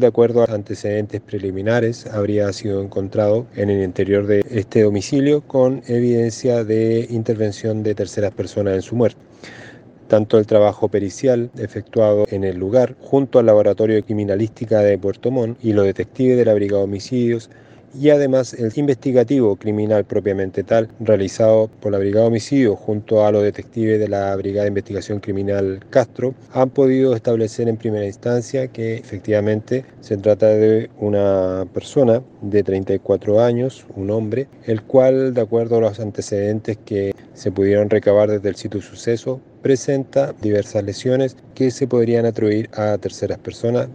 De acuerdo a antecedentes preliminares, habría sido encontrado en el interior de este domicilio con evidencia de intervención de terceras personas en su muerte. Tanto el trabajo pericial efectuado en el lugar, junto al Laboratorio de Criminalística de Puerto Montt y los detectives de la Brigada de Homicidios, y además el investigativo criminal propiamente tal, realizado por la Brigada de Homicidios junto a los detectives de la Brigada de Investigación Criminal Castro, han podido establecer en primera instancia que efectivamente se trata de una persona de 34 años, un hombre, el cual, de acuerdo a los antecedentes que se pudieron recabar desde el sitio suceso, presenta diversas lesiones que se podrían atribuir a terceras personas